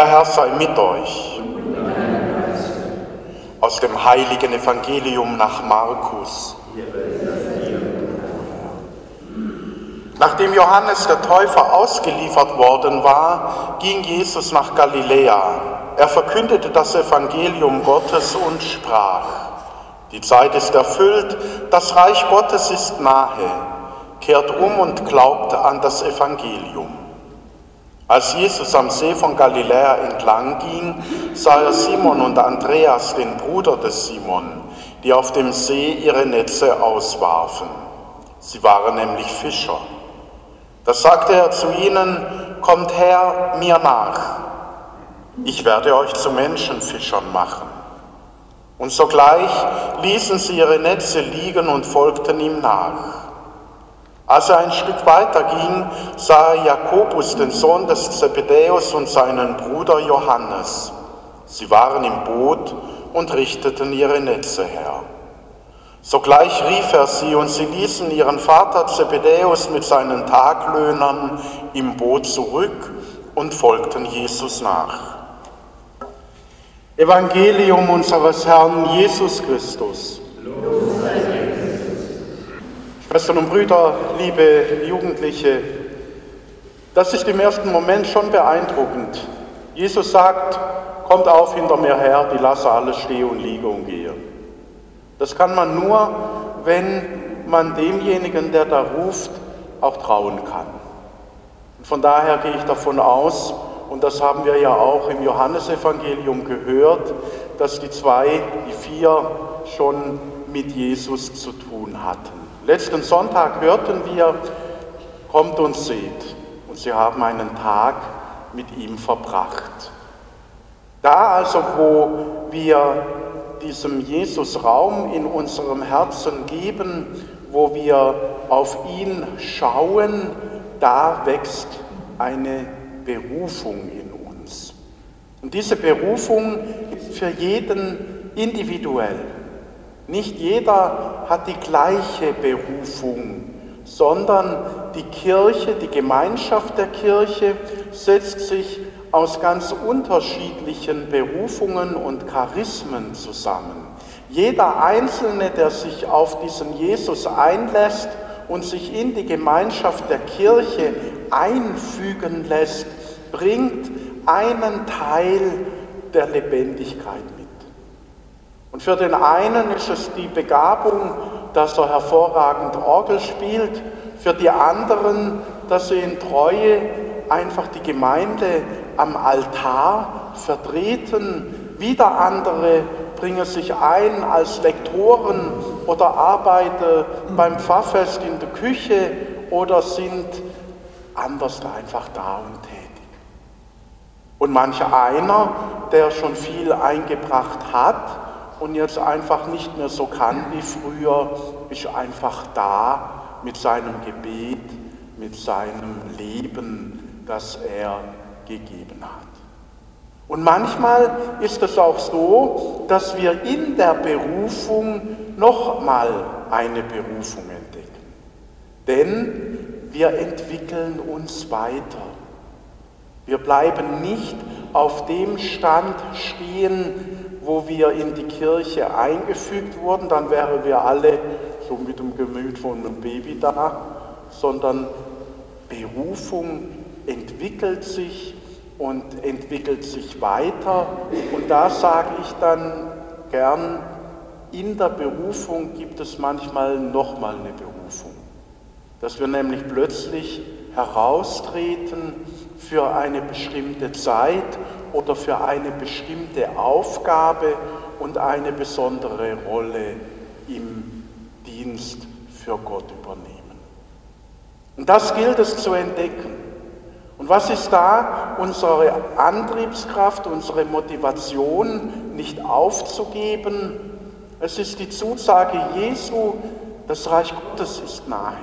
Der Herr sei mit euch. Aus dem heiligen Evangelium nach Markus. Nachdem Johannes der Täufer ausgeliefert worden war, ging Jesus nach Galiläa. Er verkündete das Evangelium Gottes und sprach, die Zeit ist erfüllt, das Reich Gottes ist nahe, kehrt um und glaubt an das Evangelium. Als Jesus am See von Galiläa entlang ging, sah er Simon und Andreas, den Bruder des Simon, die auf dem See ihre Netze auswarfen. Sie waren nämlich Fischer. Da sagte er zu ihnen, kommt her mir nach, ich werde euch zu Menschenfischern machen. Und sogleich ließen sie ihre Netze liegen und folgten ihm nach. Als er ein Stück weiter ging, sah er Jakobus, den Sohn des Zebedäus, und seinen Bruder Johannes. Sie waren im Boot und richteten ihre Netze her. Sogleich rief er sie, und sie ließen ihren Vater Zebedäus mit seinen Taglöhnern im Boot zurück und folgten Jesus nach. Evangelium unseres Herrn Jesus Christus. Los Schwestern und Brüder, liebe Jugendliche, das ist im ersten Moment schon beeindruckend. Jesus sagt, kommt auf hinter mir her, die lasse alles stehen und liege und gehe. Das kann man nur, wenn man demjenigen, der da ruft, auch trauen kann. Und von daher gehe ich davon aus, und das haben wir ja auch im Johannesevangelium gehört, dass die zwei, die vier schon mit Jesus zu tun hatten. Letzten Sonntag hörten wir, kommt und seht. Und sie haben einen Tag mit ihm verbracht. Da also, wo wir diesem Jesus Raum in unserem Herzen geben, wo wir auf ihn schauen, da wächst eine Berufung in uns. Und diese Berufung ist für jeden individuell. Nicht jeder hat die gleiche Berufung, sondern die Kirche, die Gemeinschaft der Kirche setzt sich aus ganz unterschiedlichen Berufungen und Charismen zusammen. Jeder Einzelne, der sich auf diesen Jesus einlässt und sich in die Gemeinschaft der Kirche einfügen lässt, bringt einen Teil der Lebendigkeit mit. Und für den einen ist es die Begabung, dass er hervorragend Orgel spielt, für die anderen, dass sie in Treue einfach die Gemeinde am Altar vertreten. Wieder andere bringen sich ein als Lektoren oder arbeiten beim Pfarrfest in der Küche oder sind anders einfach da und tätig. Und manch einer, der schon viel eingebracht hat, und jetzt einfach nicht mehr so kann wie früher, ist einfach da mit seinem Gebet, mit seinem Leben, das er gegeben hat. Und manchmal ist es auch so, dass wir in der Berufung nochmal eine Berufung entdecken. Denn wir entwickeln uns weiter. Wir bleiben nicht auf dem Stand stehen, wo wir in die Kirche eingefügt wurden, dann wären wir alle so mit dem Gemüt von einem Baby da, sondern Berufung entwickelt sich und entwickelt sich weiter. Und da sage ich dann gern, in der Berufung gibt es manchmal nochmal eine Berufung. Dass wir nämlich plötzlich heraustreten für eine bestimmte Zeit oder für eine bestimmte Aufgabe und eine besondere Rolle im Dienst für Gott übernehmen. Und das gilt es zu entdecken. Und was ist da unsere Antriebskraft, unsere Motivation, nicht aufzugeben? Es ist die Zusage Jesu, das Reich Gottes ist nahe.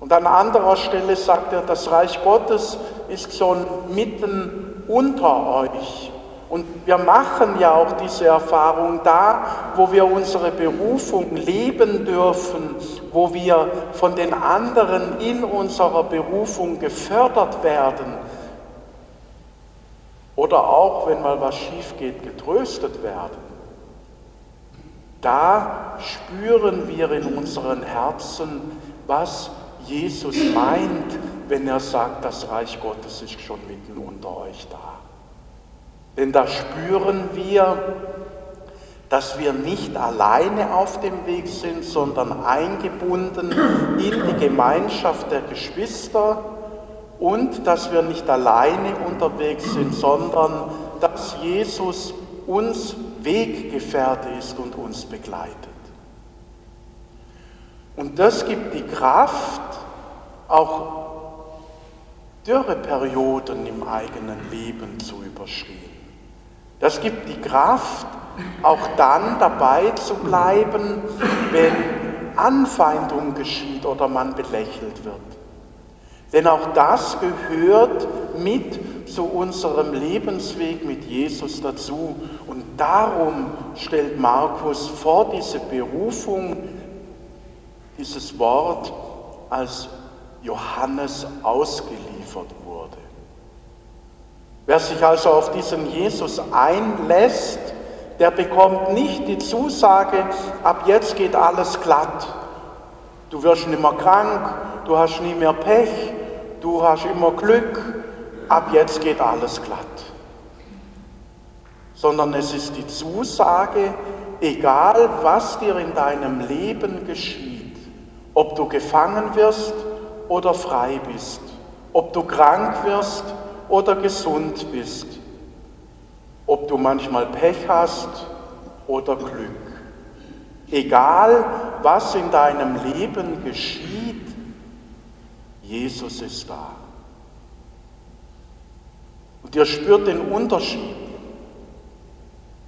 Und an anderer Stelle sagt er, das Reich Gottes ist schon mitten unter euch. Und wir machen ja auch diese Erfahrung da, wo wir unsere Berufung leben dürfen, wo wir von den anderen in unserer Berufung gefördert werden oder auch, wenn mal was schief geht, getröstet werden, da spüren wir in unseren Herzen, was Jesus meint, wenn er sagt, das Reich Gottes ist schon mitten unter euch da. Denn da spüren wir, dass wir nicht alleine auf dem Weg sind, sondern eingebunden in die Gemeinschaft der Geschwister und dass wir nicht alleine unterwegs sind, sondern dass Jesus uns Weggefährte ist und uns begleitet. Und das gibt die Kraft, auch Dürreperioden im eigenen Leben zu überstehen. Das gibt die Kraft, auch dann dabei zu bleiben, wenn Anfeindung geschieht oder man belächelt wird. Denn auch das gehört mit zu unserem Lebensweg mit Jesus dazu. Und darum stellt Markus vor diese Berufung, dieses Wort, als Johannes ausgeliefert wurde. Wer sich also auf diesen Jesus einlässt, der bekommt nicht die Zusage, ab jetzt geht alles glatt. Du wirst nicht mehr krank, du hast nie mehr Pech, du hast immer Glück, ab jetzt geht alles glatt. Sondern es ist die Zusage, egal was dir in deinem Leben geschieht, ob du gefangen wirst oder frei bist, ob du krank wirst oder gesund bist, ob du manchmal Pech hast oder Glück. Egal, was in deinem Leben geschieht, Jesus ist da. Und ihr spürt den Unterschied.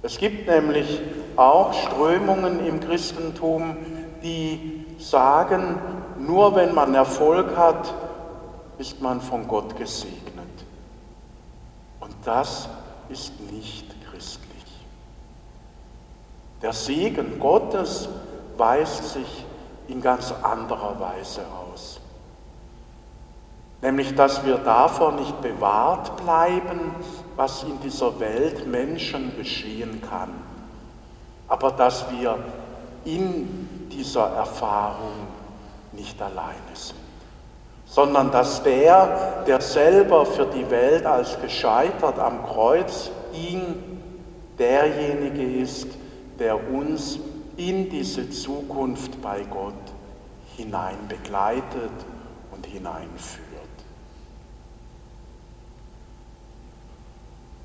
Es gibt nämlich auch Strömungen im Christentum, die sagen, nur wenn man Erfolg hat, ist man von Gott gesegnet. Und das ist nicht christlich. Der Segen Gottes weist sich in ganz anderer Weise aus. Nämlich, dass wir davor nicht bewahrt bleiben, was in dieser Welt Menschen geschehen kann, aber dass wir in dieser Erfahrung nicht alleine sind, sondern dass der, der selber für die Welt als gescheitert am Kreuz ihn, derjenige ist, der uns in diese Zukunft bei Gott hinein begleitet und hineinführt.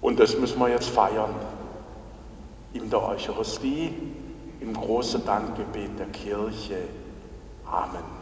Und das müssen wir jetzt feiern in der Eucharistie, im großen Dankgebet der Kirche. Amen.